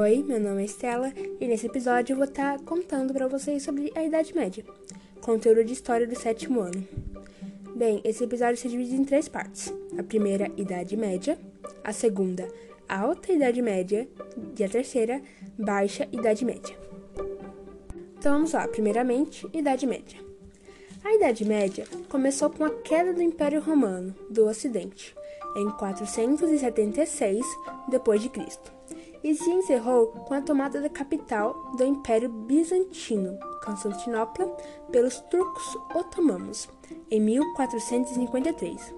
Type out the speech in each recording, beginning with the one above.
Oi, meu nome é Estela e nesse episódio eu vou estar contando para vocês sobre a Idade Média, conteúdo de história do sétimo ano. Bem, esse episódio se divide em três partes: a primeira, Idade Média, a segunda, Alta Idade Média e a terceira, Baixa Idade Média. Então vamos lá, primeiramente, Idade Média. A Idade Média começou com a queda do Império Romano do Ocidente em 476 d.C. e se encerrou com a tomada da capital do Império Bizantino, Constantinopla, pelos turcos otomanos em 1453.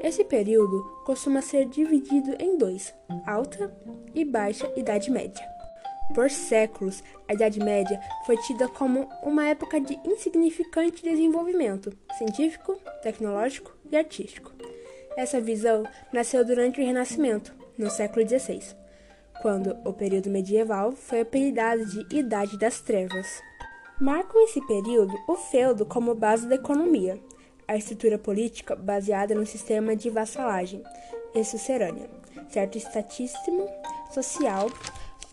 Esse período costuma ser dividido em dois: Alta e Baixa Idade Média. Por séculos, a Idade Média foi tida como uma época de insignificante desenvolvimento científico, tecnológico e artístico. Essa visão nasceu durante o Renascimento, no século XVI, quando o período medieval foi apelidado de Idade das Trevas. Marcam esse período o feudo como base da economia, a estrutura política baseada no sistema de vassalagem e sucerânea, certo estatíssimo social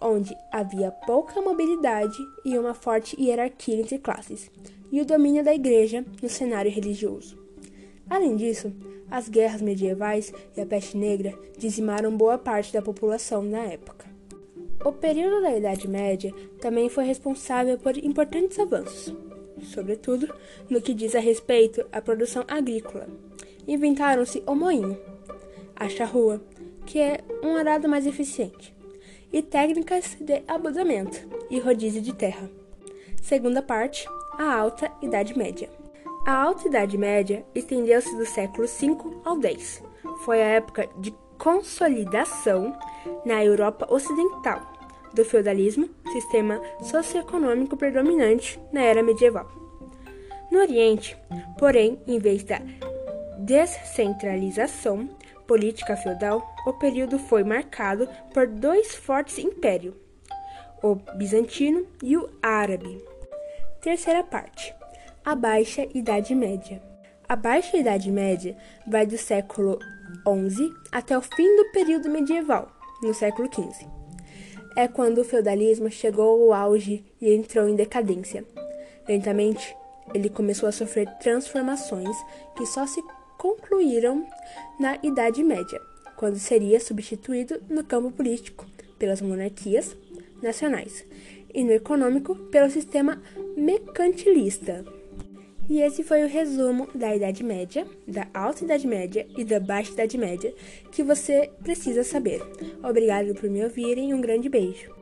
onde havia pouca mobilidade e uma forte hierarquia entre classes, e o domínio da igreja no cenário religioso. Além disso, as guerras medievais e a peste negra dizimaram boa parte da população na época. O período da Idade Média também foi responsável por importantes avanços, sobretudo no que diz a respeito à produção agrícola. Inventaram-se o moinho, a charrua, que é um arado mais eficiente, e técnicas de abudamento e rodízio de terra. Segunda parte, a Alta Idade Média. A Alta Idade Média estendeu-se do século V ao X. Foi a época de consolidação na Europa Ocidental do feudalismo, sistema socioeconômico predominante na era medieval. No Oriente, porém, em vez da descentralização política feudal, o período foi marcado por dois fortes impérios, o bizantino e o árabe. Terceira parte a Baixa Idade Média. A Baixa Idade Média vai do século XI até o fim do período medieval, no século XV. É quando o feudalismo chegou ao auge e entrou em decadência. Lentamente, ele começou a sofrer transformações que só se concluíram na Idade Média, quando seria substituído no campo político pelas monarquias nacionais e no econômico pelo sistema mercantilista. E esse foi o resumo da Idade Média, da Alta Idade Média e da Baixa Idade Média que você precisa saber. Obrigado por me ouvirem e um grande beijo.